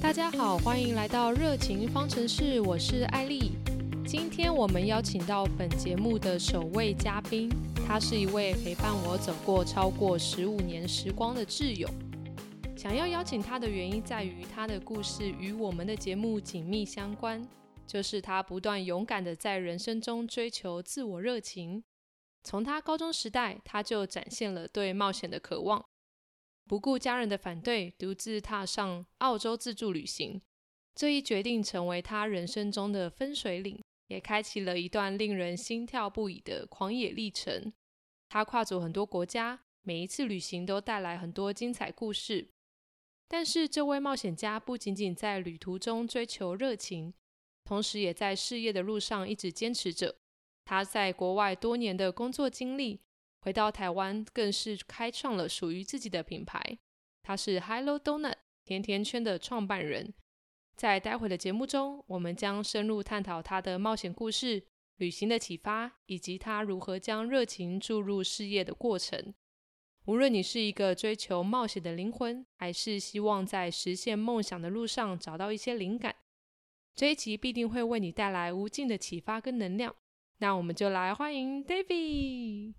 大家好，欢迎来到热情方程式，我是艾丽。今天我们邀请到本节目的首位嘉宾，他是一位陪伴我走过超过十五年时光的挚友。想要邀请他的原因在于他的故事与我们的节目紧密相关，就是他不断勇敢的在人生中追求自我热情。从他高中时代，他就展现了对冒险的渴望。不顾家人的反对，独自踏上澳洲自助旅行。这一决定成为他人生中的分水岭，也开启了一段令人心跳不已的狂野历程。他跨足很多国家，每一次旅行都带来很多精彩故事。但是，这位冒险家不仅仅在旅途中追求热情，同时也在事业的路上一直坚持着。他在国外多年的工作经历。回到台湾，更是开创了属于自己的品牌。他是 Hello Donut 甜甜圈的创办人。在待会的节目中，我们将深入探讨他的冒险故事、旅行的启发，以及他如何将热情注入事业的过程。无论你是一个追求冒险的灵魂，还是希望在实现梦想的路上找到一些灵感，这一集必定会为你带来无尽的启发跟能量。那我们就来欢迎 David。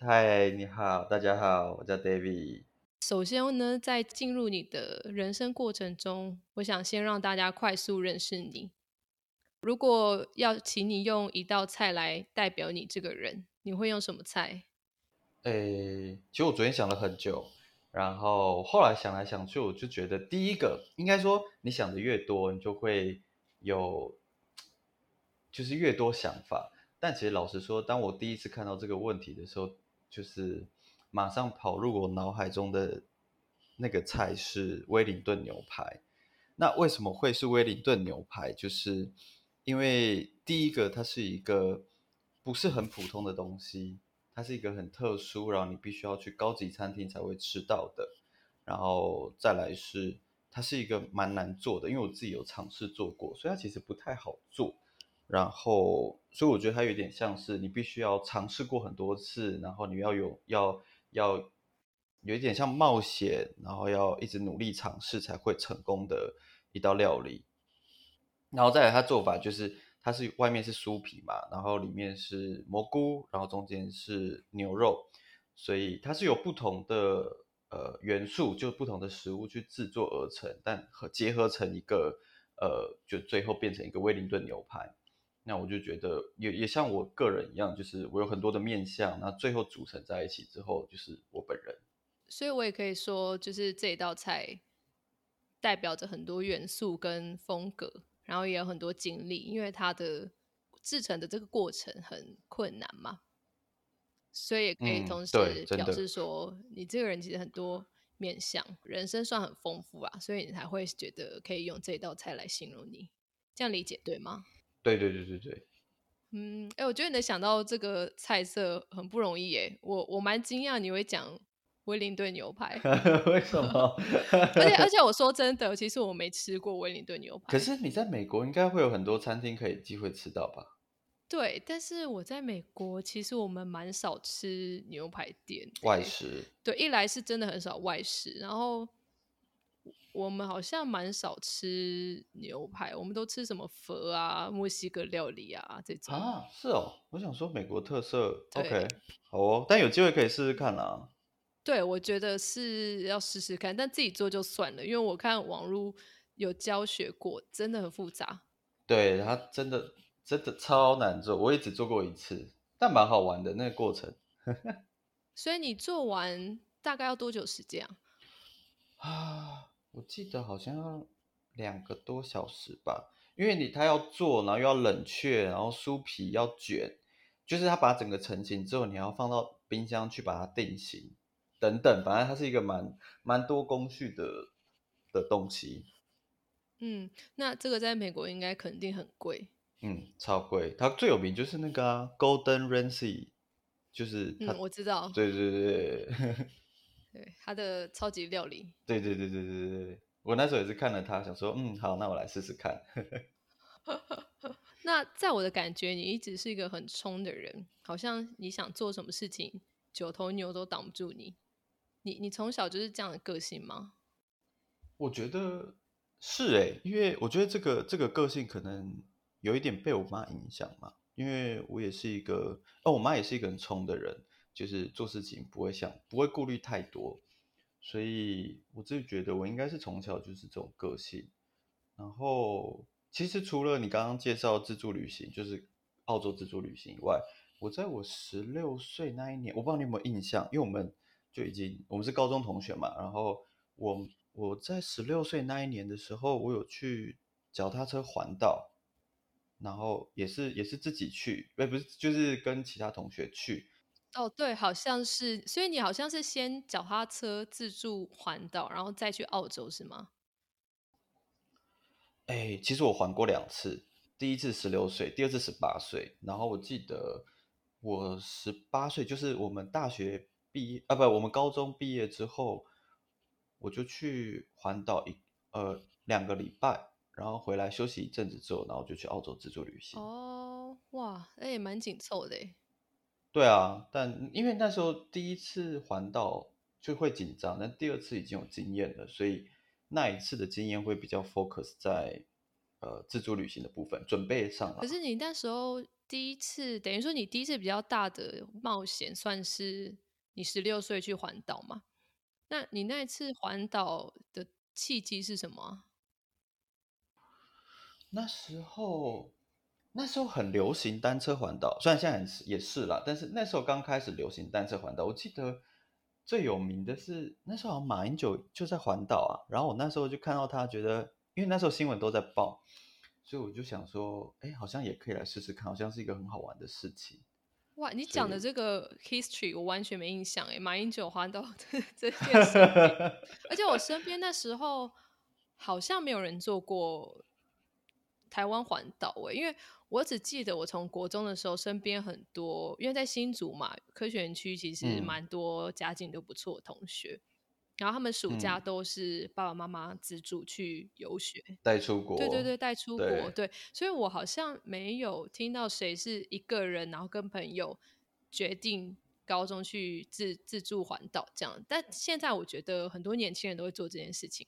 嗨，你好，大家好，我叫 David。首先呢，在进入你的人生过程中，我想先让大家快速认识你。如果要请你用一道菜来代表你这个人，你会用什么菜？诶，其实我昨天想了很久，然后后来想来想去，我就觉得第一个，应该说你想的越多，你就会有，就是越多想法。但其实老实说，当我第一次看到这个问题的时候，就是马上跑入我脑海中的那个菜是威灵顿牛排。那为什么会是威灵顿牛排？就是因为第一个，它是一个不是很普通的东西，它是一个很特殊，然后你必须要去高级餐厅才会吃到的。然后再来是，它是一个蛮难做的，因为我自己有尝试做过，所以它其实不太好做。然后，所以我觉得它有点像是你必须要尝试过很多次，然后你要有要要有一点像冒险，然后要一直努力尝试才会成功的一道料理。然后再来，它做法就是它是外面是酥皮嘛，然后里面是蘑菇，然后中间是牛肉，所以它是有不同的呃元素，就不同的食物去制作而成，但和结合成一个呃，就最后变成一个威灵顿牛排。那我就觉得也也像我个人一样，就是我有很多的面相，那最后组成在一起之后，就是我本人。所以我也可以说，就是这一道菜代表着很多元素跟风格，然后也有很多经历，因为它的制成的这个过程很困难嘛，所以也可以同时表示说，你这个人其实很多面相，人生算很丰富啊，所以你才会觉得可以用这道菜来形容你，这样理解对吗？对对对对对，嗯，哎，我觉得你能想到这个菜色很不容易耶，我我蛮惊讶你会讲威灵顿牛排，为什么？而且而 且我说真的，其实我没吃过威灵顿牛排。可是你在美国应该会有很多餐厅可以机会吃到吧？对，但是我在美国其实我们蛮少吃牛排店外食。对，一来是真的很少外食，然后。我们好像蛮少吃牛排，我们都吃什么佛啊、墨西哥料理啊这种啊。是哦，我想说美国特色，OK，好哦，但有机会可以试试看啊。对，我觉得是要试试看，但自己做就算了，因为我看网络有教学过，真的很复杂。对，它真的真的超难做，我也只做过一次，但蛮好玩的那个过程。所以你做完大概要多久时间啊？啊。我记得好像要两个多小时吧，因为你他要做，然后又要冷却，然后酥皮要卷，就是他把整个成型之后，你要放到冰箱去把它定型，等等，反正它是一个蛮蛮多工序的的东西。嗯，那这个在美国应该肯定很贵。嗯，超贵。它最有名就是那个 Golden Ramsy，就是嗯，我知道。对对对。对他的超级料理，对对对对对对对，我那时候也是看了他，想说，嗯，好，那我来试试看。那在我的感觉，你一直是一个很冲的人，好像你想做什么事情，九头牛都挡不住你。你你从小就是这样的个性吗？我觉得是哎，因为我觉得这个这个个性可能有一点被我妈影响嘛，因为我也是一个，哦，我妈也是一个很冲的人，就是做事情不会想，不会顾虑太多，所以我自己觉得我应该是从小就是这种个性。然后，其实除了你刚刚介绍自助旅行，就是澳洲自助旅行以外，我在我十六岁那一年，我不知道你有没有印象，因为我们就已经我们是高中同学嘛，然后我。我在十六岁那一年的时候，我有去脚踏车环岛，然后也是也是自己去，哎，不是，就是跟其他同学去。哦，对，好像是，所以你好像是先脚踏车自助环岛，然后再去澳洲是吗？哎，其实我环过两次，第一次十六岁，第二次十八岁。然后我记得我十八岁，就是我们大学毕业啊，不，我们高中毕业之后。我就去环岛一呃两个礼拜，然后回来休息一阵子之后，然后就去澳洲自助旅行。哦，哇，那也蛮紧凑的。对啊，但因为那时候第一次环岛就会紧张，但第二次已经有经验了，所以那一次的经验会比较 focus 在呃自助旅行的部分准备上。可是你那时候第一次，等于说你第一次比较大的冒险，算是你十六岁去环岛嘛？那你那一次环岛的契机是什么？那时候，那时候很流行单车环岛，虽然现在也是啦，但是那时候刚开始流行单车环岛。我记得最有名的是那时候好像马英九就在环岛啊，然后我那时候就看到他，觉得因为那时候新闻都在报，所以我就想说，哎，好像也可以来试试看，好像是一个很好玩的事情。哇，你讲的这个 history 我完全没印象哎，马英九环岛这件事，而且我身边那时候好像没有人做过台湾环岛诶，因为我只记得我从国中的时候，身边很多，因为在新竹嘛，科学园区其实蛮多家境都不错的同学。然后他们暑假都是爸爸妈妈资助去游学，带出国。对对对，带出国。对，所以我好像没有听到谁是一个人，然后跟朋友决定高中去自自助环岛这样。但现在我觉得很多年轻人都会做这件事情。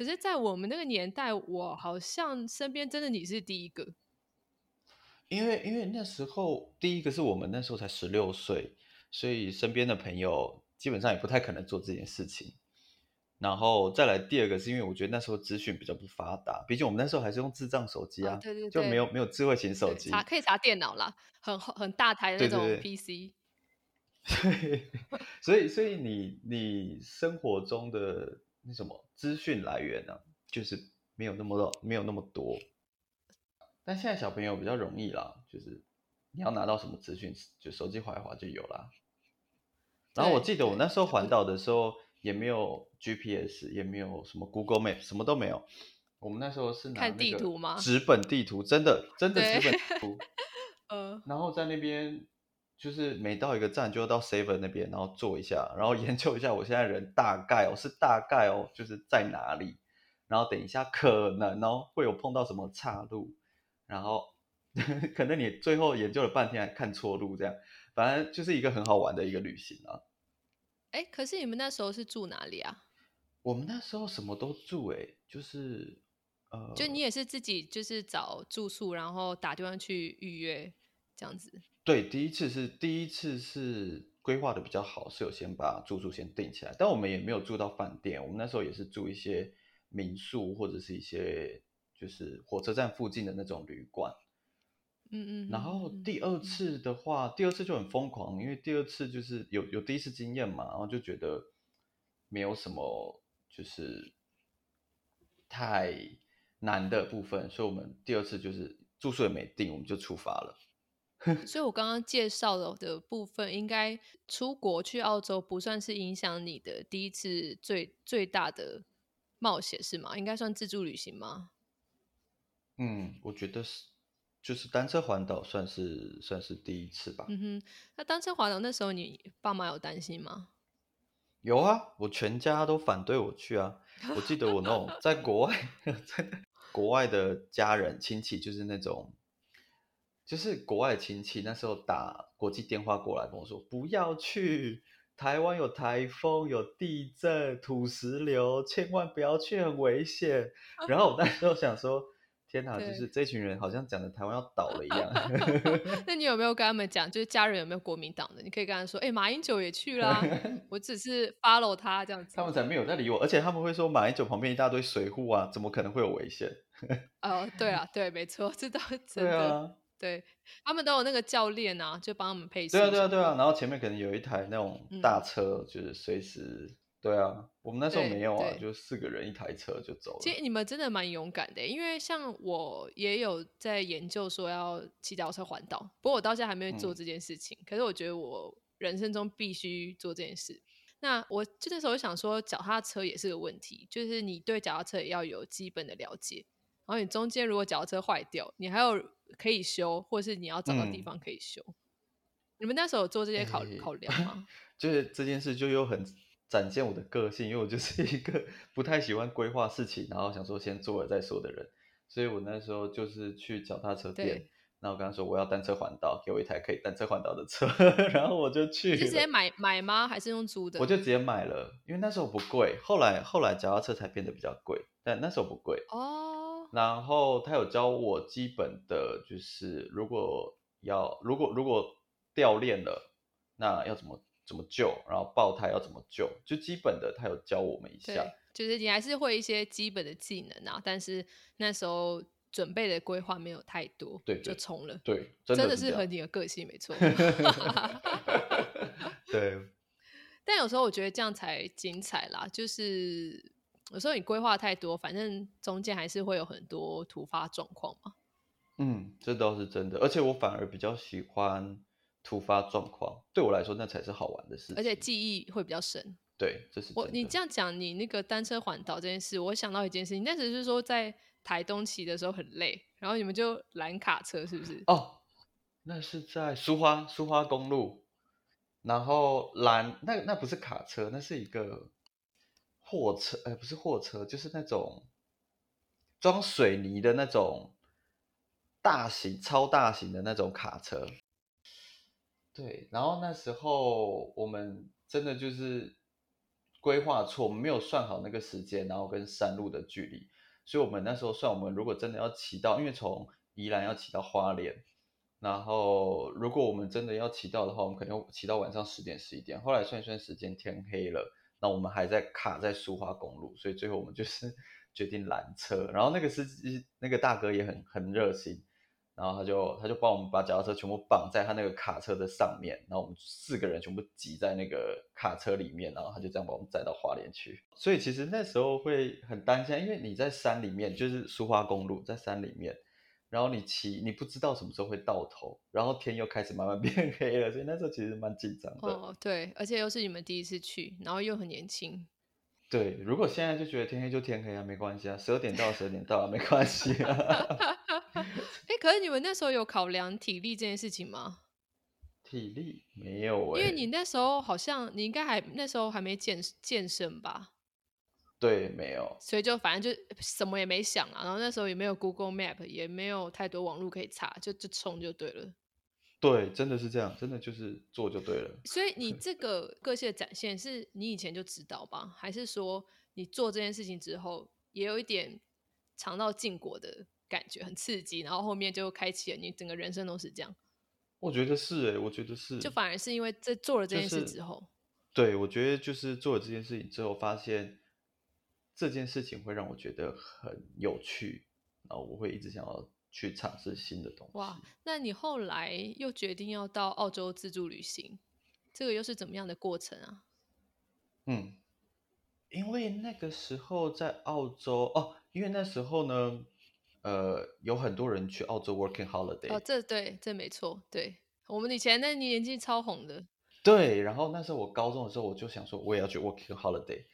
可是，在我们那个年代，我好像身边真的你是第一个。因为因为那时候第一个是我们那时候才十六岁，所以身边的朋友。基本上也不太可能做这件事情，然后再来第二个是因为我觉得那时候资讯比较不发达，毕竟我们那时候还是用智障手机啊，对对，就没有没有智慧型手机，查可以查电脑啦，很很大台的那种 PC。对，所以所以你你生活中的那什么资讯来源呢，就是没有那么多没有那么多，但现在小朋友比较容易啦，就是你要拿到什么资讯，就手机划一划就有啦。然后我记得我那时候环岛的时候也没有 GPS，也没有什么 Google Map，什么都没有。我们那时候是拿看地图吗？纸本地图，真的真的纸本地图。呃，然后在那边就是每到一个站就要到 Seven 那边，然后坐一下，然后 研究一下我现在人大概哦是大概哦就是在哪里，然后等一下可能哦会有碰到什么岔路，然后 可能你最后研究了半天还看错路这样。反正就是一个很好玩的一个旅行啊！哎，可是你们那时候是住哪里啊？我们那时候什么都住，哎，就是呃，就你也是自己就是找住宿，然后打电话去预约这样子。对，第一次是第一次是规划的比较好，是有先把住宿先定起来，但我们也没有住到饭店，我们那时候也是住一些民宿或者是一些就是火车站附近的那种旅馆。嗯嗯，然后第二次的话，第二次就很疯狂，因为第二次就是有有第一次经验嘛，然后就觉得没有什么就是太难的部分，所以我们第二次就是住宿也没定，我们就出发了。所以我刚刚介绍的的部分，应该出国去澳洲不算是影响你的第一次最最大的冒险是吗？应该算自助旅行吗？嗯，我觉得是。就是单车环岛算是算是第一次吧。嗯哼，那单车环岛那时候你爸妈有担心吗？有啊，我全家都反对我去啊。我记得我那种在国外，在国外的家人亲戚，就是那种，就是国外的亲戚，那时候打国际电话过来跟我说不要去，台湾有台风、有地震、土石流，千万不要去，很危险。然后我那时候想说，天哪，就是这群人好像讲的台湾要倒了一样。那你有没有跟他们讲，就是家人有没有国民党的？你可以跟他说，哎，马英九也去啦，我只是 follow 他这样子。他们才没有在理我，而且他们会说马英九旁边一大堆水户啊，怎么可能会有危险？哦，对啊，对，没错，这倒是真的。对他们都有那个教练啊，就帮他们配。对啊，对啊，对啊。然后前面可能有一台那种大车，就是随时。对啊，我们那时候没有啊，就四个人一台车就走了。其实你们真的蛮勇敢的，因为像我也有在研究说要骑脚车环岛，不过我到现在还没有做这件事情。可是我觉得我人生中必须做这件事。那我就那时候想说，脚踏车也是个问题，就是你对脚踏车也要有基本的了解。然后你中间如果脚踏车坏掉，你还有可以修，或是你要找到地方可以修。你们那时候有做这些考考量吗？就是这件事就又很展现我的个性，因为我就是一个 不太喜欢规划事情，然后想说先做了再说的人。所以我那时候就是去脚踏车店，那我跟他说我要单车环岛，给我一台可以单车环岛的车，然后我就去。直接买买吗？还是用租的？我就直接买了，因为那时候不贵。后来后来脚踏车才变得比较贵，但那时候不贵哦。然后他有教我基本的，就是如果要如果如果掉链了，那要怎么怎么救，然后爆胎要怎么救，就基本的他有教我们一下。就是你还是会一些基本的技能啊，但是那时候准备的规划没有太多，对，就冲了。对，真的是和你的个性没错。对。但有时候我觉得这样才精彩啦，就是。有时候你规划太多，反正中间还是会有很多突发状况嘛。嗯，这倒是真的，而且我反而比较喜欢突发状况，对我来说那才是好玩的事情，而且记忆会比较深。对，这是我你这样讲，你那个单车环岛这件事，我想到一件事情，那只是说在台东骑的时候很累，然后你们就拦卡车，是不是？哦，那是在苏花苏花公路，然后拦那那不是卡车，那是一个。货车，哎，不是货车，就是那种装水泥的那种大型、超大型的那种卡车。对，然后那时候我们真的就是规划错，我们没有算好那个时间，然后跟山路的距离，所以我们那时候算，我们如果真的要骑到，因为从宜兰要骑到花莲，然后如果我们真的要骑到的话，我们可能骑到晚上十点、十一点。后来算一算时间，天黑了。那我们还在卡在苏花公路，所以最后我们就是 决定拦车。然后那个司机那个大哥也很很热心，然后他就他就帮我们把脚踏车全部绑在他那个卡车的上面，然后我们四个人全部挤在那个卡车里面，然后他就这样把我们载到花莲去。所以其实那时候会很担心，因为你在山里面，就是苏花公路在山里面。然后你骑，你不知道什么时候会到头，然后天又开始慢慢 变黑了，所以那时候其实蛮紧张的。哦，对，而且又是你们第一次去，然后又很年轻。对，如果现在就觉得天黑就天黑啊，没关系啊，十二点到十二点到啊，没关系啊。哎，可是你们那时候有考量体力这件事情吗？体力没有，因为你那时候好像你应该还那时候还没健健身吧？对，没有，所以就反正就什么也没想啊，然后那时候也没有 Google Map，也没有太多网络可以查，就就冲就对了。对，真的是这样，真的就是做就对了。所以你 这个个性的展现，是你以前就知道吧？还是说你做这件事情之后，也有一点尝到禁果的感觉，很刺激，然后后面就开启了你整个人生都是这样？我觉得是哎，我觉得是，就反而是因为在做了这件事之后，对我觉得就是做了这件事情之后，发现。这件事情会让我觉得很有趣，然后我会一直想要去尝试新的东西。哇，那你后来又决定要到澳洲自助旅行，这个又是怎么样的过程啊？嗯，因为那个时候在澳洲哦，因为那时候呢，呃，有很多人去澳洲 working holiday。哦，这对，这没错，对我们以前那年纪超红的。对，然后那时候我高中的时候，我就想说我也要去 working holiday。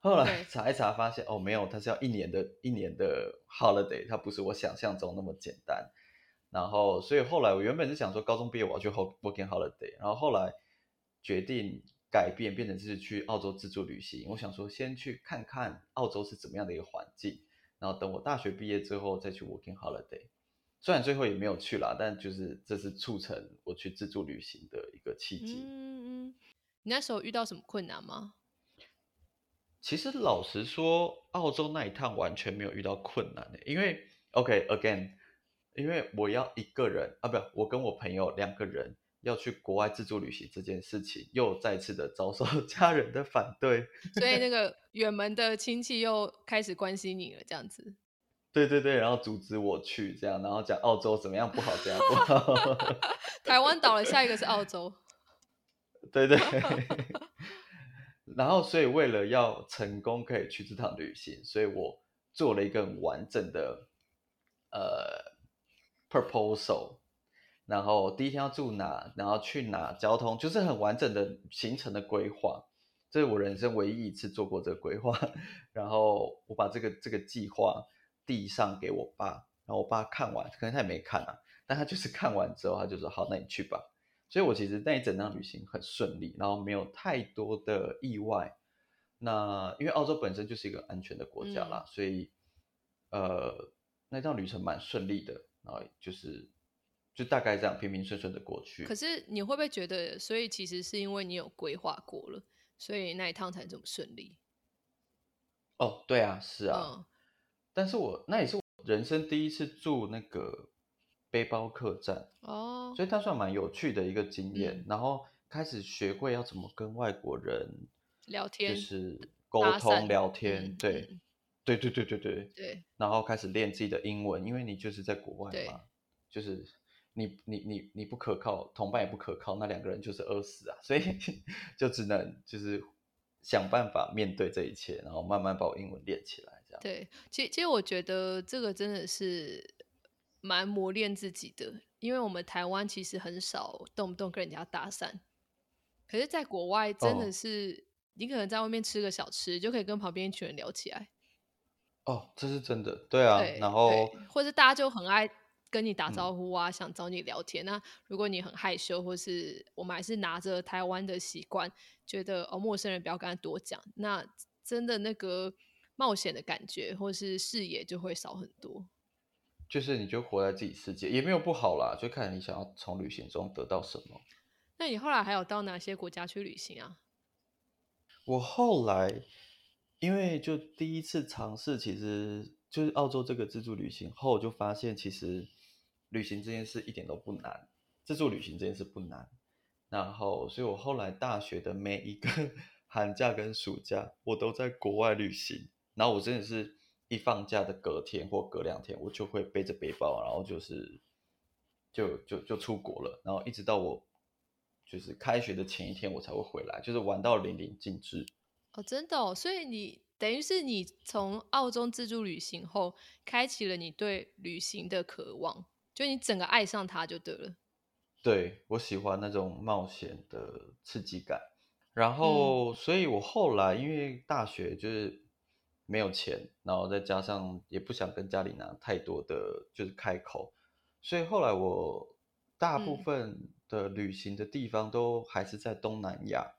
后来查一查，发现哦，没有，它是要一年的，一年的 holiday，它不是我想象中那么简单。然后，所以后来我原本是想说，高中毕业我要去 working holiday，然后后来决定改变，变成是去澳洲自助旅行。我想说，先去看看澳洲是怎么样的一个环境，然后等我大学毕业之后再去 working holiday。虽然最后也没有去啦，但就是这是促成我去自助旅行的一个契机。嗯嗯。你那时候遇到什么困难吗？其实老实说，澳洲那一趟完全没有遇到困难的，因为 OK again，因为我要一个人啊，不，我跟我朋友两个人要去国外自助旅行这件事情，又再次的遭受 家人的反对，所以那个远门的亲戚又开始关心你了，这样子。对对对，然后阻止我去这样，然后讲澳洲怎么样不好，这样不好。台湾倒了，下一个是澳洲。对对。然后，所以为了要成功可以去这趟旅行，所以我做了一个很完整的呃 proposal。然后第一天要住哪，然后去哪，交通就是很完整的行程的规划。这是我人生唯一一次做过这个规划。然后我把这个这个计划递上给我爸，然后我爸看完，可能他也没看啊，但他就是看完之后，他就说：“好，那你去吧。”所以，我其实那一整趟旅行很顺利，然后没有太多的意外。那因为澳洲本身就是一个安全的国家啦，所以呃，那趟旅程蛮顺利的，然后就是就大概这样平平顺顺的过去。可是你会不会觉得，所以其实是因为你有规划过了，所以那一趟才这么顺利？哦，对啊，是啊。但是我那也是我人生第一次住那个。背包客栈哦，所以它算蛮有趣的一个经验。然后开始学会要怎么跟外国人聊天，就是沟通聊天。对，对对对对对对。然后开始练自己的英文，因为你就是在国外嘛，就是你你你你不可靠，同伴也不可靠，那两个人就是饿死啊。所以 就只能就是想办法面对这一切，然后慢慢把我英文练起来。这样对，其实其实我觉得这个真的是。蛮磨练自己的，因为我们台湾其实很少动不动跟人家搭讪，可是，在国外真的是，你可能在外面吃个小吃，就可以跟旁边一群人聊起来。哦，这是真的，对啊。然后，或者大家就很爱跟你打招呼啊，想找你聊天。那如果你很害羞，或是我们还是拿着台湾的习惯，觉得哦，陌生人不要跟他多讲，那真的那个冒险的感觉或是视野就会少很多。就是你就活在自己世界，也没有不好啦，就看你想要从旅行中得到什么。那你后来还有到哪些国家去旅行啊？我后来因为就第一次尝试，其实就是澳洲这个自助旅行后，就发现其实旅行这件事一点都不难，自助旅行这件事不难。然后，所以我后来大学的每一个 寒假跟暑假，我都在国外旅行。然后我真的是。一放假的隔天或隔两天，我就会背着背包，然后就是就就就出国了，然后一直到我就是开学的前一天，我才会回来，就是玩到淋漓尽致。哦，真的哦，所以你等于是你从澳洲自助旅行后，开启了你对旅行的渴望，就你整个爱上它就对了。对我喜欢那种冒险的刺激感，然后所以我后来因为大学就是。没有钱，然后再加上也不想跟家里拿太多的，就是开口，所以后来我大部分的旅行的地方都还是在东南亚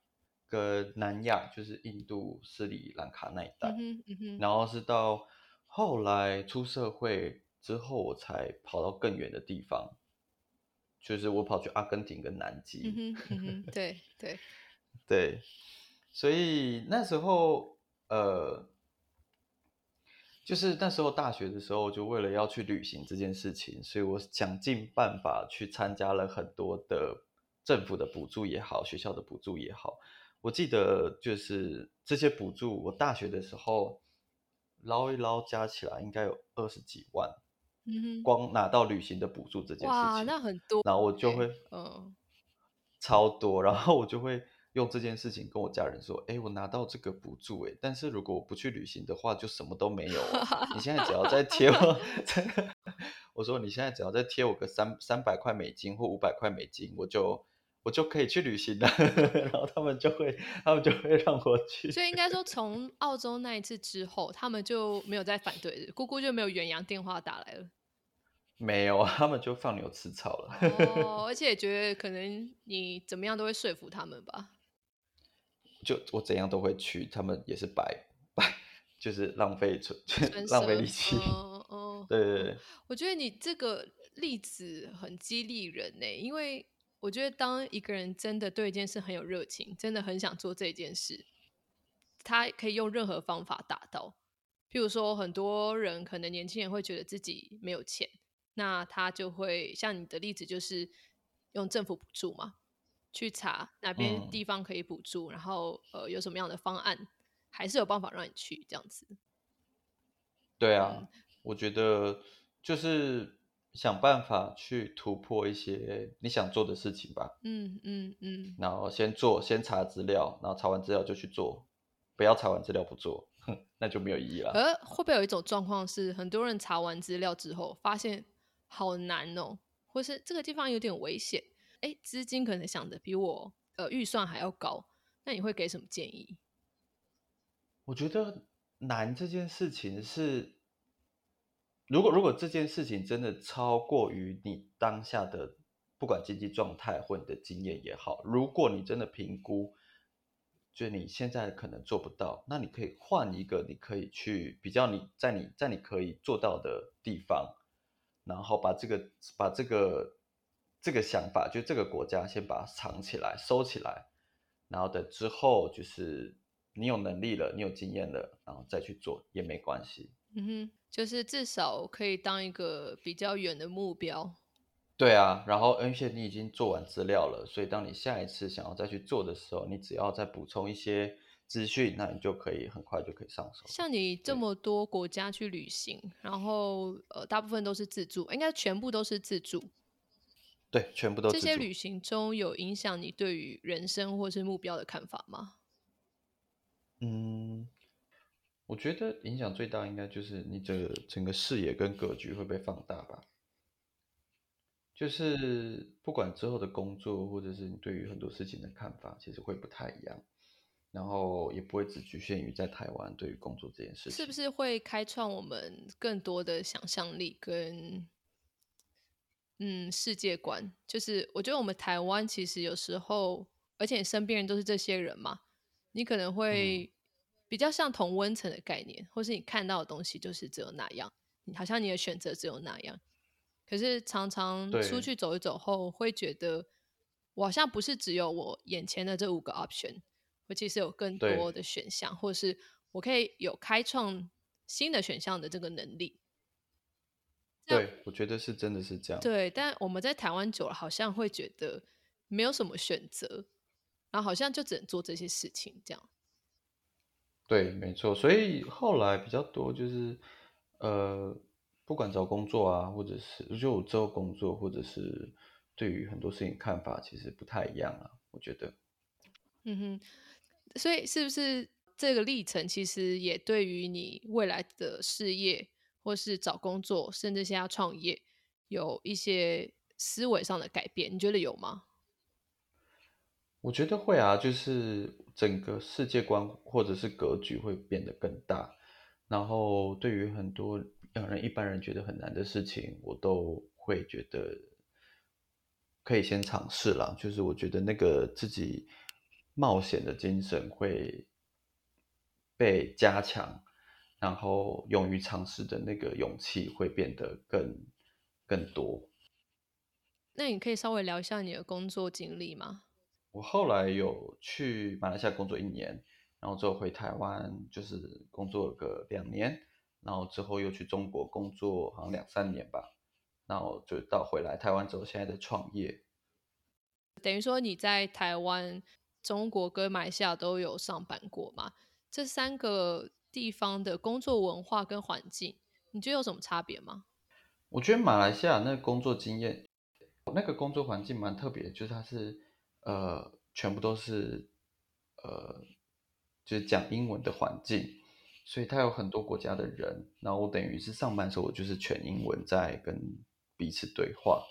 跟南亚，就是印度、斯里兰卡那一带。然后是到后来出社会之后，我才跑到更远的地方，就是我跑去阿根廷跟南极。对对对，所以那时候呃。就是那时候大学的时候，就为了要去旅行这件事情，所以我想尽办法去参加了很多的政府的补助也好，学校的补助也好。我记得就是这些补助，我大学的时候捞一捞加起来应该有二十几万，嗯，光拿到旅行的补助这件事情，哇，那很多。然后我就会，嗯，超多，然后我就会。用这件事情跟我家人说，哎，我拿到这个补助，哎，但是如果我不去旅行的话，就什么都没有。你现在只要再贴我 我说你现在只要再贴我个三三百块美金或五百块美金，我就我就可以去旅行了。然后他们就会，他们就会让我去。所以应该说，从澳洲那一次之后，他们就没有再反对，姑姑就没有远洋电话打来了。没有，他们就放牛吃草了。哦，而且觉得可能你怎么样都会说服他们吧。就我怎样都会去，他们也是白白，就是浪费存 浪费力气。哦哦，对对对。我觉得你这个例子很激励人呢，因为我觉得当一个人真的对一件事很有热情，真的很想做这件事，他可以用任何方法达到。譬如说，很多人可能年轻人会觉得自己没有钱，那他就会像你的例子，就是用政府补助嘛，去查哪边地方可以补助，然后呃有什么样的方案，还是有办法让你去这样子。对啊，我觉得就是想办法去突破一些你想做的事情吧。嗯嗯嗯。然后先做，先查资料，然后查完资料就去做，不要查完资料不做，哼，那就没有意义了。而会不会有一种状况是，很多人查完资料之后，发现好难哦，或是这个地方有点危险？哎，资金可能想的比我呃预算还要高，那你会给什么建议？我觉得。难这件事情是，如果如果这件事情真的超过于你当下的不管经济状态或你的经验也好，如果你真的评估，就你现在可能做不到，那你可以换一个你可以去比较你在你在你可以做到的地方，然后把这个把这个这个想法，就这个国家先把它藏起来收起来，然后等之后就是。你有能力了，你有经验了，然后再去做也没关系。嗯哼，就是至少可以当一个比较远的目标。对啊，然后而且你已经做完资料了，所以当你下一次想要再去做的时候，你只要再补充一些资讯，那你就可以很快就可以上手。像你这么多国家去旅行，然后呃，大部分都是自助，应该全部都是自助。对，全部都。这些旅行中有影响你对于人生或是目标的看法吗？嗯，我觉得影响最大应该就是你这个整个视野跟格局会被放大吧。就是不管之后的工作，或者是你对于很多事情的看法，其实会不太一样。然后也不会只局限于在台湾对于工作这件事情。是不是会开创我们更多的想象力跟嗯世界观？就是我觉得我们台湾其实有时候，而且你身边人都是这些人嘛。你可能会比较像同温层的概念，或是你看到的东西就是只有那样，好像你的选择只有那样。可是常常出去走一走后，会觉得我好像不是只有我眼前的这五个 option，我其实有更多的选项，或是我可以有开创新的选项的这个能力。对，我觉得是真的是这样。对，但我们在台湾久了，好像会觉得没有什么选择。然后好像就只能做这些事情，这样。对，没错。所以后来比较多就是，呃，不管找工作啊，或者是就我之后工作，或者是对于很多事情看法，其实不太一样啊。我觉得。嗯哼。所以是不是这个历程，其实也对于你未来的事业，或是找工作，甚至现在创业，有一些思维上的改变？你觉得有吗？我觉得会啊，就是整个世界观或者是格局会变得更大，然后对于很多让人一般人觉得很难的事情，我都会觉得可以先尝试了。就是我觉得那个自己冒险的精神会被加强，然后勇于尝试的那个勇气会变得更更多。那你可以稍微聊一下你的工作经历吗？我后来有去马来西亚工作一年，然后之后回台湾，就是工作了个两年，然后之后又去中国工作，好像两三年吧，然后就到回来台湾之后，现在的创业。等于说你在台湾、中国跟马来西亚都有上班过嘛？这三个地方的工作文化跟环境，你觉得有什么差别吗？我觉得马来西亚那个工作经验，那个工作环境蛮特别，就是它是。呃，全部都是呃，就是讲英文的环境，所以他有很多国家的人，然后我等于是上班时候，我就是全英文在跟彼此对话。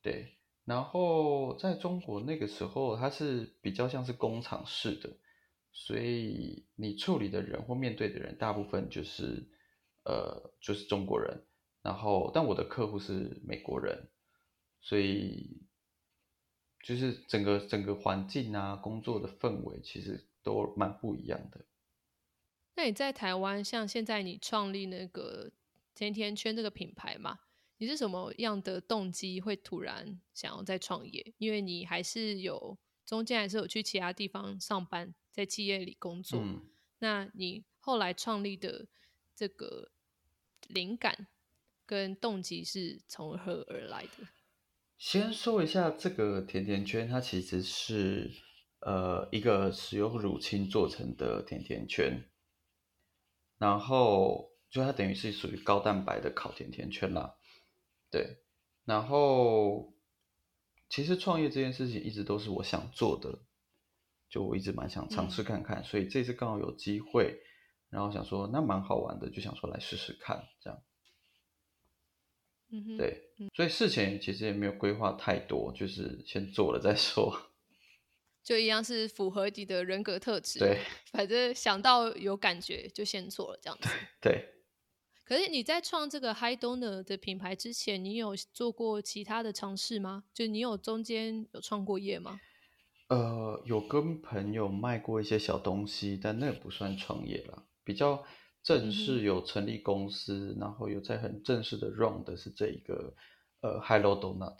对，然后在中国那个时候，它是比较像是工厂式的，所以你处理的人或面对的人，大部分就是呃，就是中国人。然后，但我的客户是美国人，所以。就是整个整个环境啊，工作的氛围其实都蛮不一样的。那你在台湾，像现在你创立那个甜甜圈这个品牌嘛，你是什么样的动机会突然想要再创业？因为你还是有中间还是有去其他地方上班，在企业里工作。嗯，那你后来创立的这个灵感跟动机是从何而来的？先说一下这个甜甜圈，它其实是呃一个使用乳清做成的甜甜圈，然后就它等于是属于高蛋白的烤甜甜圈啦。对，然后其实创业这件事情一直都是我想做的，就我一直蛮想尝试看看，所以这次刚好有机会，然后想说那蛮好玩的，就想说来试试看这样。嗯哼，对，所以事前其实也没有规划太多，就是先做了再说。就一样是符合你的人格特质。对，反正想到有感觉就先做了这样子。对，可是你在创这个 High Donor 的品牌之前，你有做过其他的尝试吗？就你有中间有创过业吗？呃，有跟朋友卖过一些小东西，但那不算创业了，比较正式有成立公司，然后有在很正式的 run 的是这一个呃 Hello Donut。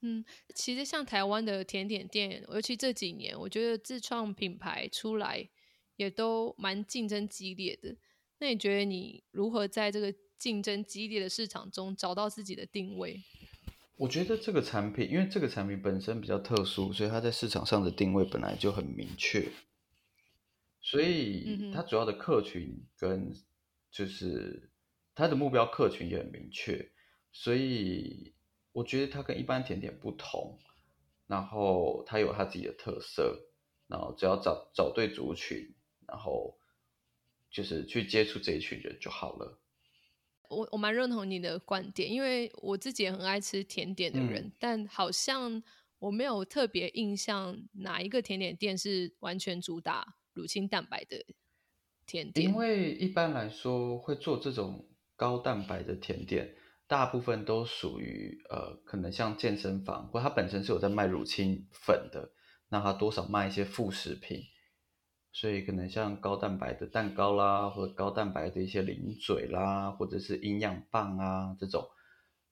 嗯，其实像台湾的甜点店，尤其这几年，我觉得自创品牌出来也都蛮竞争激烈的。那你觉得你如何在这个竞争激烈的市场中找到自己的定位？我觉得这个产品，因为这个产品本身比较特殊，所以它在市场上的定位本来就很明确。所以它主要的客群跟就是它的目标客群也很明确，所以。我觉得它跟一般甜点不同，然后它有它自己的特色，然后只要找找对族群，然后就是去接触这一群人就好了。我我蛮认同你的观点，因为我自己也很爱吃甜点的人，但好像我没有特别印象哪一个甜点店是完全主打乳清蛋白的甜点。因为一般来说会做这种高蛋白的甜点。大部分都属于呃，可能像健身房，或它本身是有在卖乳清粉的，那它多少卖一些副食品，所以可能像高蛋白的蛋糕啦，或者高蛋白的一些零嘴啦，或者是营养棒啊这种，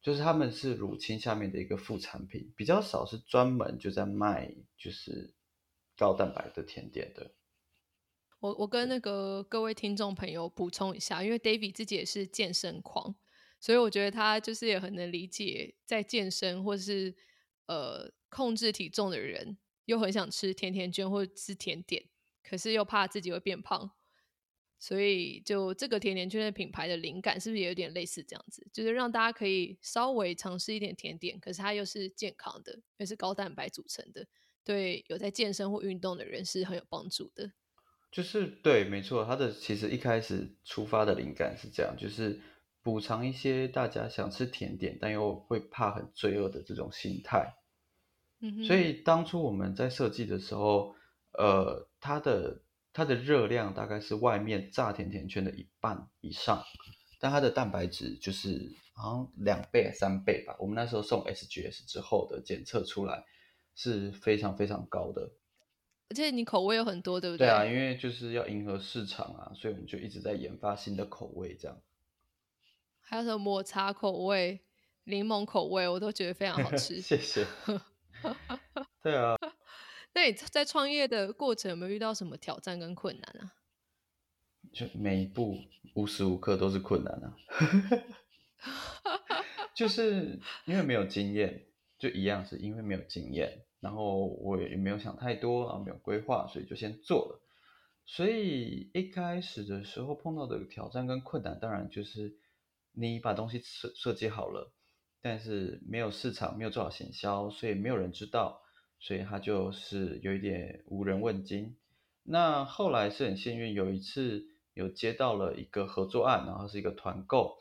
就是他们是乳清下面的一个副产品，比较少是专门就在卖就是高蛋白的甜点的。我我跟那个各位听众朋友补充一下，因为 David 自己也是健身狂。所以我觉得他就是也很能理解，在健身或是呃控制体重的人，又很想吃甜甜圈或者吃甜点，可是又怕自己会变胖，所以就这个甜甜圈的品牌的灵感是不是也有点类似这样子？就是让大家可以稍微尝试一点甜点，可是它又是健康的，又是高蛋白组成的，对有在健身或运动的人是很有帮助的。就是对，没错，它的其实一开始出发的灵感是这样，就是。补偿一些大家想吃甜点但又会怕很罪恶的这种心态，嗯，所以当初我们在设计的时候，呃，它的它的热量大概是外面炸甜甜圈的一半以上，但它的蛋白质就是好像两倍三倍吧。我们那时候送 SGS 之后的检测出来是非常非常高的，而且你口味有很多，对不对？对啊，因为就是要迎合市场啊，所以我们就一直在研发新的口味，这样。还有什么抹茶口味、柠檬口味，我都觉得非常好吃。谢谢。对啊。那你在创业的过程有没有遇到什么挑战跟困难啊？就每一步无时无刻都是困难啊。就是因为没有经验，就一样是因为没有经验，然后我也没有想太多，然后没有规划，所以就先做了。所以一开始的时候碰到的挑战跟困难，当然就是。你把东西设设计好了，但是没有市场，没有做好行销，所以没有人知道，所以他就是有一点无人问津。那后来是很幸运，有一次有接到了一个合作案，然后是一个团购，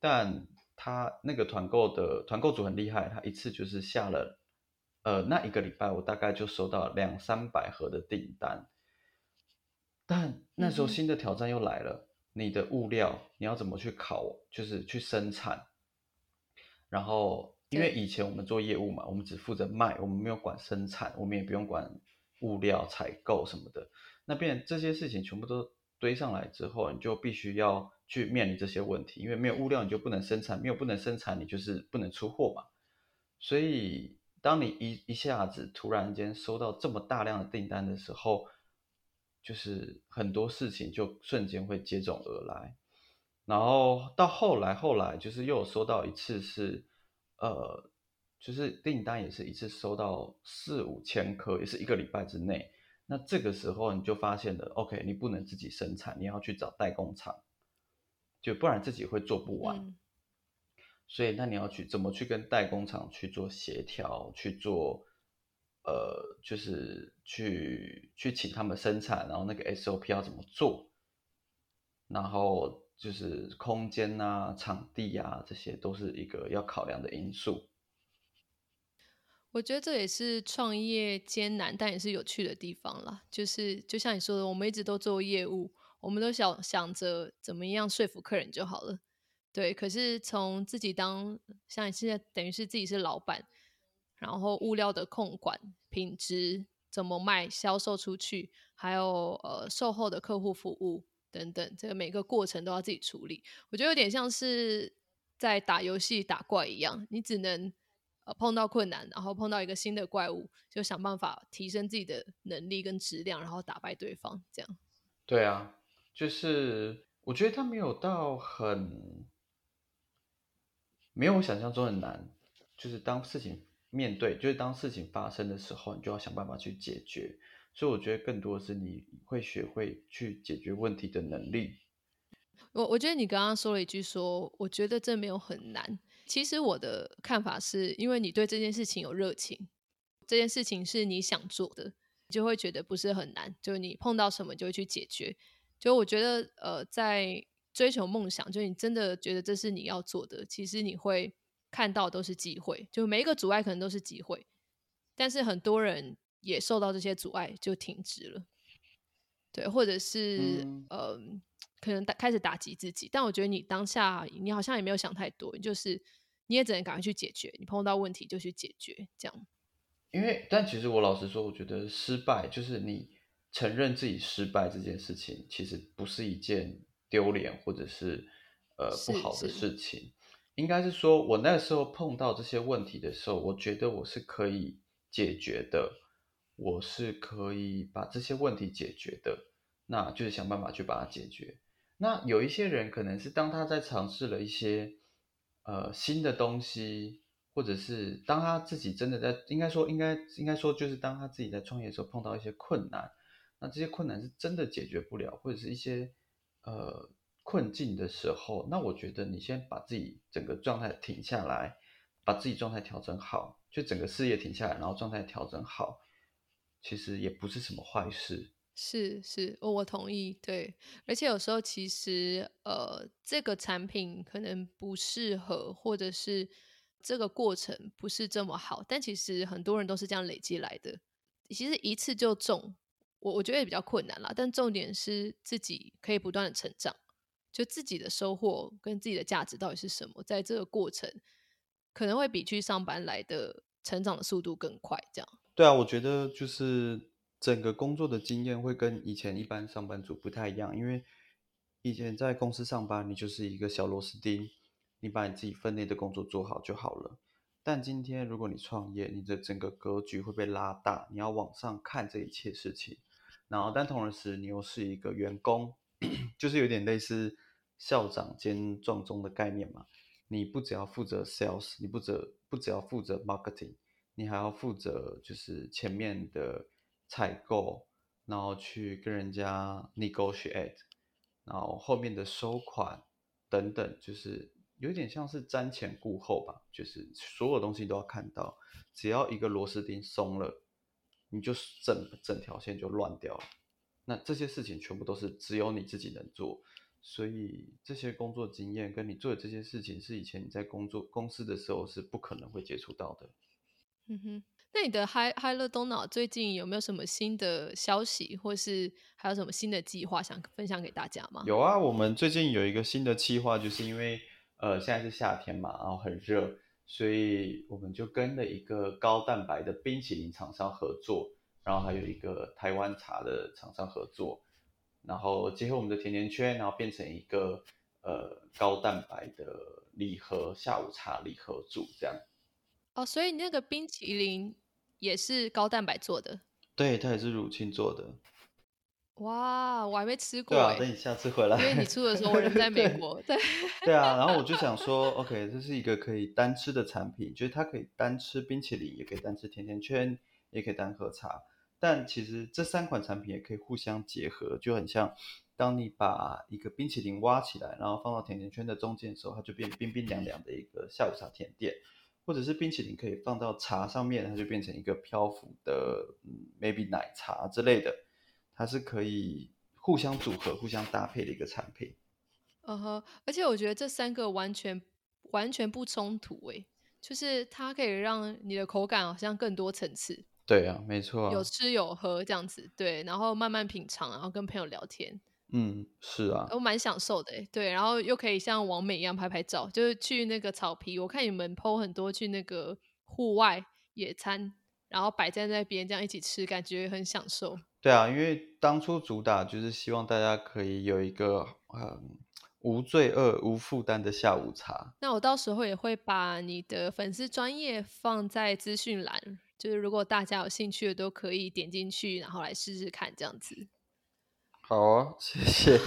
但他那个团购的团购组很厉害，他一次就是下了，呃，那一个礼拜我大概就收到两三百盒的订单，但那时候新的挑战又来了。你的物料你要怎么去烤，就是去生产，然后因为以前我们做业务嘛，我们只负责卖，我们没有管生产，我们也不用管物料采购什么的。那变这些事情全部都堆上来之后，你就必须要去面临这些问题，因为没有物料你就不能生产，没有不能生产你就是不能出货嘛。所以当你一一下子突然间收到这么大量的订单的时候，就是很多事情就瞬间会接踵而来。然后到后来，后来就是又有收到一次是，呃，就是订单也是一次收到四五千颗，也是一个礼拜之内。那这个时候你就发现了，OK，你不能自己生产，你要去找代工厂，就不然自己会做不完。所以那你要去怎么去跟代工厂去做协调，去做，呃，就是去去请他们生产，然后那个 SOP 要怎么做，然后。就是空间啊、场地啊，这些都是一个要考量的因素。我觉得这也是创业艰难但也是有趣的地方啦。就是就像你说的，我们一直都做业务，我们都想想着怎么样说服客人就好了。对，可是从自己当像你现在等于是自己是老板，然后物料的控管、品质怎么卖、销售出去，还有呃售后的客户服务。等等，这个每个过程都要自己处理。我觉得有点像是在打游戏打怪一样，你只能呃碰到困难，然后碰到一个新的怪物，就想办法提升自己的能力跟质量，然后打败对方。这样。对啊，就是我觉得他没有到很没有我想象中很难，就是当事情面对，就是当事情发生的时候，你就要想办法去解决。所以我觉得更多是你会学会去解决问题的能力。我我觉得你刚刚说了一句说，我觉得这没有很难。其实我的看法是，因为你对这件事情有热情，这件事情是你想做的，就会觉得不是很难。就你碰到什么就会去解决。就我觉得，呃，在追求梦想，就你真的觉得这是你要做的，其实你会看到都是机会。就每一个阻碍可能都是机会，但是很多人。也受到这些阻碍，就停止了，对，或者是呃，可能打开始打击自己。但我觉得你当下，你好像也没有想太多，就是你也只能赶快去解决，你碰到问题就去解决，这样。因为，但其实我老实说，我觉得失败就是你承认自己失败这件事情，其实不是一件丢脸或者是呃不好的事情。应该是说，我那时候碰到这些问题的时候，我觉得我是可以解决的。我是可以把这些问题解决的，那就是想办法去把它解决。那有一些人可能是当他在尝试了一些呃新的东西，或者是当他自己真的在，应该说应该应该说就是当他自己在创业的时候碰到一些困难，那这些困难是真的解决不了，或者是一些呃困境的时候，那我觉得你先把自己整个状态停下来，把自己状态调整好，就整个事业停下来，然后状态调整好。其实也不是什么坏事，是是，我我同意，对，而且有时候其实，呃，这个产品可能不适合，或者是这个过程不是这么好，但其实很多人都是这样累积来的。其实一次就中，我我觉得也比较困难啦。但重点是自己可以不断的成长，就自己的收获跟自己的价值到底是什么，在这个过程可能会比去上班来的成长的速度更快，这样。对啊，我觉得就是整个工作的经验会跟以前一般上班族不太一样，因为以前在公司上班，你就是一个小螺丝钉，你把你自己分内的工作做好就好了。但今天如果你创业，你的整个格局会被拉大，你要往上看这一切事情。然后，但同时你又是一个员工，就是有点类似校长兼壮中的概念嘛。你不只要负责 sales，你不只不只要负责 marketing。你还要负责，就是前面的采购，然后去跟人家 negotiate，然后后面的收款等等，就是有点像是瞻前顾后吧，就是所有东西都要看到，只要一个螺丝钉松了，你就整整条线就乱掉了。那这些事情全部都是只有你自己能做，所以这些工作经验跟你做的这些事情，是以前你在工作公司的时候是不可能会接触到的。嗯哼，那你的嗨嗨乐东脑最近有没有什么新的消息，或是还有什么新的计划想分享给大家吗？有啊，我们最近有一个新的计划，就是因为呃现在是夏天嘛，然后很热，所以我们就跟了一个高蛋白的冰淇淋厂商合作，然后还有一个台湾茶的厂商合作，然后结合我们的甜甜圈，然后变成一个呃高蛋白的礼盒下午茶礼盒组这样。哦，所以那个冰淇淋也是高蛋白做的。对，它也是乳清做的。哇，我还没吃过。对啊，等你下次回来。因为你出的时候我人在美 国。对。对啊，然后我就想说，OK，这是一个可以单吃的产品，就是它可以单吃冰淇淋，也可以单吃甜甜圈，也可以单喝茶。但其实这三款产品也可以互相结合，就很像当你把一个冰淇淋挖起来，然后放到甜甜圈的中间的时候，它就变冰冰凉凉的一个下午茶甜点。或者是冰淇淋可以放到茶上面，它就变成一个漂浮的，嗯，maybe 奶茶之类的，它是可以互相组合、互相搭配的一个产品。嗯哼，而且我觉得这三个完全完全不冲突，诶，就是它可以让你的口感好像更多层次。对啊，没错，有吃有喝这样子，对，然后慢慢品尝，然后跟朋友聊天。嗯，是啊，我蛮享受的对，然后又可以像王美一样拍拍照，就是去那个草皮，我看你们 PO 很多去那个户外野餐，然后摆在那边这样一起吃，感觉很享受。对啊，因为当初主打就是希望大家可以有一个嗯无罪恶、无负担的下午茶。那我到时候也会把你的粉丝专业放在资讯栏，就是如果大家有兴趣的都可以点进去，然后来试试看这样子。好啊，谢谢。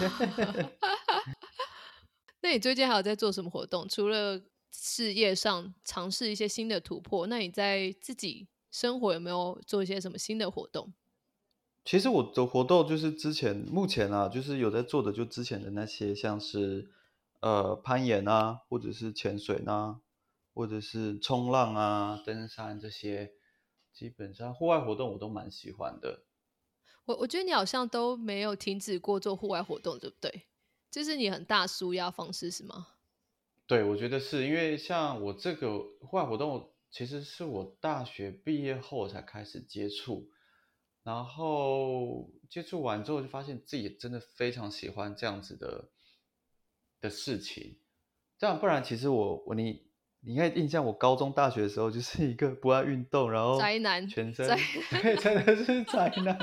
那你最近还有在做什么活动？除了事业上尝试一些新的突破，那你在自己生活有没有做一些什么新的活动？其实我的活动就是之前目前啊，就是有在做的，就之前的那些，像是呃攀岩啊，或者是潜水呐，或者是冲浪啊、登山这些，基本上户外活动我都蛮喜欢的。我我觉得你好像都没有停止过做户外活动，对不对？这是你很大舒压方式是吗？对，我觉得是因为像我这个户外活动，其实是我大学毕业后才开始接触，然后接触完之后就发现自己真的非常喜欢这样子的的事情。这样不然，其实我我你。你应该印象，我高中、大学的时候就是一个不爱运动，然后宅男，全身 对真的是宅男，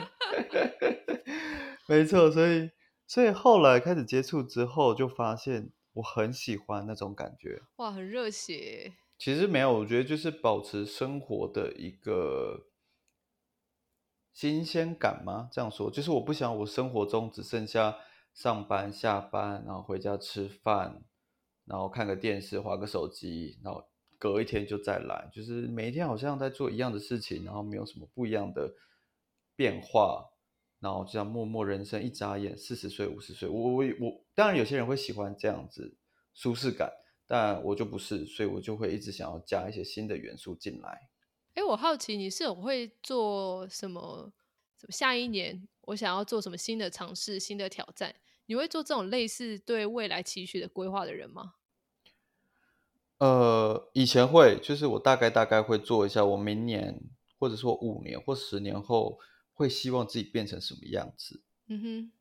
没错。所以，所以后来开始接触之后，就发现我很喜欢那种感觉。哇，很热血。其实没有，我觉得就是保持生活的一个新鲜感吗？这样说，就是我不想我生活中只剩下上班、下班，然后回家吃饭。然后看个电视，划个手机，然后隔一天就再来，就是每一天好像在做一样的事情，然后没有什么不一样的变化，然后这样默默人生一眨眼四十岁五十岁，我我我当然有些人会喜欢这样子舒适感，但我就不是，所以我就会一直想要加一些新的元素进来。哎，我好奇你是有会做什么？什么下一年我想要做什么新的尝试、新的挑战？你会做这种类似对未来期许的规划的人吗？呃，以前会，就是我大概大概会做一下，我明年或者说五年或十年后会希望自己变成什么样子。嗯哼。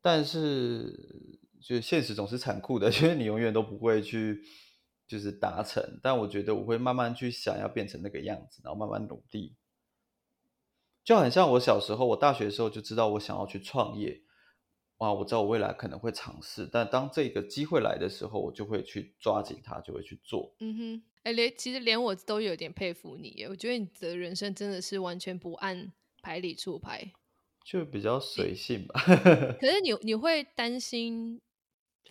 但是，就现实总是残酷的，因 为你永远都不会去就是达成。但我觉得我会慢慢去想要变成那个样子，然后慢慢努力。就很像我小时候，我大学的时候就知道我想要去创业。啊，我知道我未来可能会尝试，但当这个机会来的时候，我就会去抓紧它，就会去做。嗯哼，哎，连其实连我都有点佩服你，我觉得你的人生真的是完全不按牌理出牌，就比较随性吧。可是你你会担心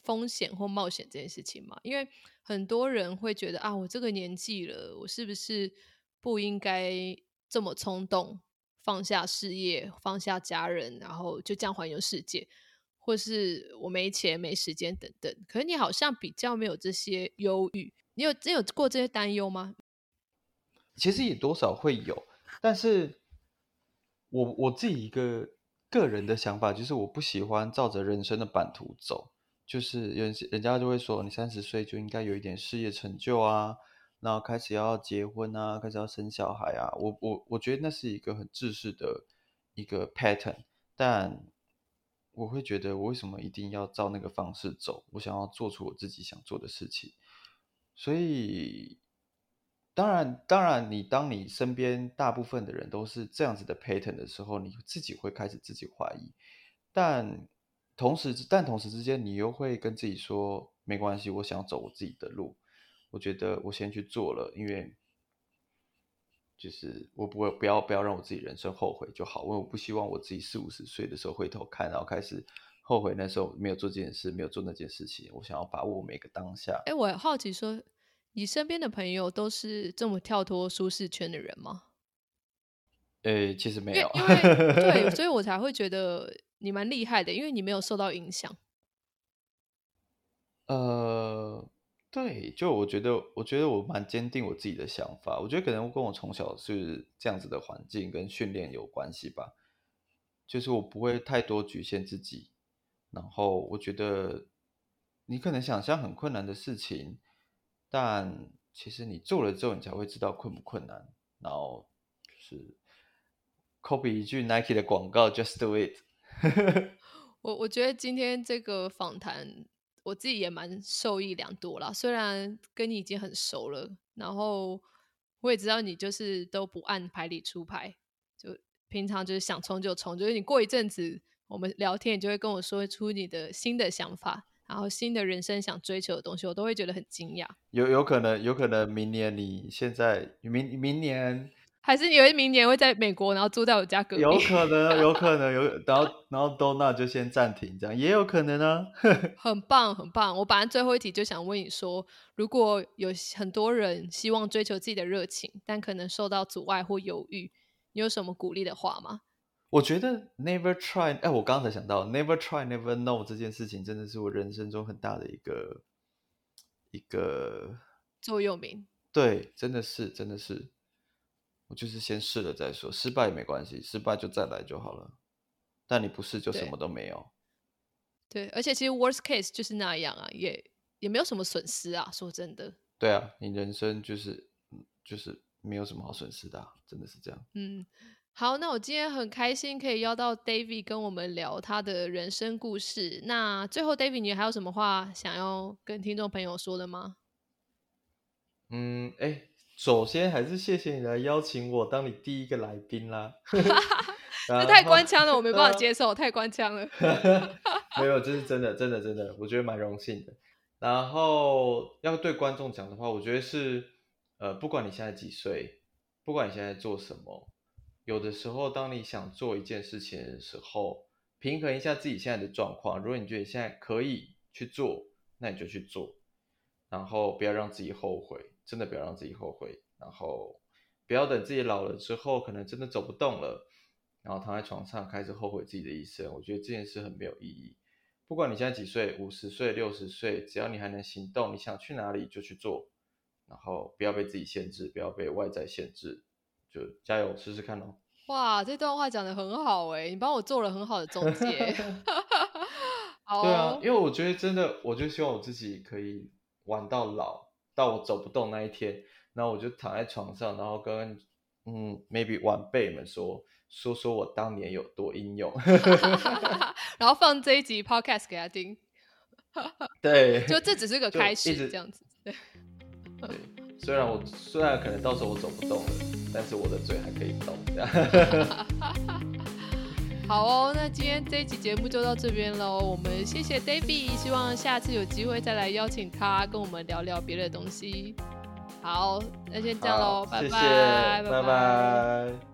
风险或冒险这件事情吗？因为很多人会觉得啊，我这个年纪了，我是不是不应该这么冲动，放下事业，放下家人，然后就这样环游世界？或是我没钱、没时间等等，可是你好像比较没有这些忧郁，你有真有过这些担忧吗？其实也多少会有，但是我我自己一个个人的想法就是，我不喜欢照着人生的版图走，就是人人家就会说，你三十岁就应该有一点事业成就啊，然后开始要结婚啊，开始要生小孩啊，我我我觉得那是一个很自私的一个 pattern，但。我会觉得，我为什么一定要照那个方式走？我想要做出我自己想做的事情。所以，当然，当然，你当你身边大部分的人都是这样子的 pattern 的时候，你自己会开始自己怀疑。但同时，但同时之间，你又会跟自己说，没关系，我想走我自己的路。我觉得我先去做了，因为就是我不会不要不要让我自己人生后悔就好，因为我不希望我自己四五十岁的时候回头看，然后开始后悔那时候没有做这件事，没有做那件事情。我想要把握每个当下。哎，我好奇说，你身边的朋友都是这么跳脱舒适圈的人吗？诶，其实没有，因为对，所以我才会觉得你蛮厉害的，因为你没有受到影响。呃，对，就我觉得，我觉得我蛮坚定我自己的想法。我觉得可能跟我从小是这样子的环境跟训练有关系吧。就是我不会太多局限自己，然后我觉得你可能想象很困难的事情，但其实你做了之后，你才会知道困不困难。然后就是。copy 一句 Nike 的广告，Just do it。我我觉得今天这个访谈，我自己也蛮受益良多啦。虽然跟你已经很熟了，然后我也知道你就是都不按牌理出牌，就平常就是想冲就冲。就是你过一阵子我们聊天，你就会跟我说出你的新的想法，然后新的人生想追求的东西，我都会觉得很惊讶。有有可能，有可能明年你现在明明年。还是你会明年会在美国，然后住在我家隔壁？有可能，有可能 有，然后然后都那就先暂停，这样也有可能啊。很棒，很棒。我本来最后一题就想问你说，如果有很多人希望追求自己的热情，但可能受到阻碍或犹豫，你有什么鼓励的话吗？我觉得 never try，哎，我刚才想到 never try never know 这件事情，真的是我人生中很大的一个一个座右铭。对，真的是，真的是。我就是先试了再说，失败也没关系，失败就再来就好了。但你不试就什么都没有。对，而且其实 worst case 就是那样啊，也也没有什么损失啊。说真的。对啊，你人生就是就是没有什么好损失的，真的是这样。嗯，好，那我今天很开心可以邀到 David 跟我们聊他的人生故事。那最后，David，你还有什么话想要跟听众朋友说的吗？嗯，哎。首先还是谢谢你来邀请我当你第一个来宾啦，这太官腔了，我没办法接受，太官腔了。没有，这是真的，真的，真的，我觉得蛮荣幸的。然后要对观众讲的话，我觉得是，呃，不管你现在几岁，不管你现在做什么，有的时候当你想做一件事情的时候，平衡一下自己现在的状况。如果你觉得现在可以去做，那你就去做，然后不要让自己后悔。真的不要让自己后悔，然后不要等自己老了之后，可能真的走不动了，然后躺在床上开始后悔自己的一生。我觉得这件事很没有意义。不管你现在几岁，五十岁、六十岁，只要你还能行动，你想去哪里就去做，然后不要被自己限制，不要被外在限制，就加油试试看哦。哇，这段话讲的很好哎，你帮我做了很好的总结。对啊，因为我觉得真的，我就希望我自己可以玩到老。到我走不动那一天，那我就躺在床上，然后跟嗯，maybe 晚辈们说说说我当年有多英勇，然后放这一集 podcast 给他听。对，就这只是个开始，这样子。对，对，虽然我虽然可能到时候我走不动了，但是我的嘴还可以动。这样。好哦，那今天这一集节目就到这边喽。我们谢谢 David，希望下次有机会再来邀请他跟我们聊聊别的东西。好，那先这样喽，拜拜，拜拜。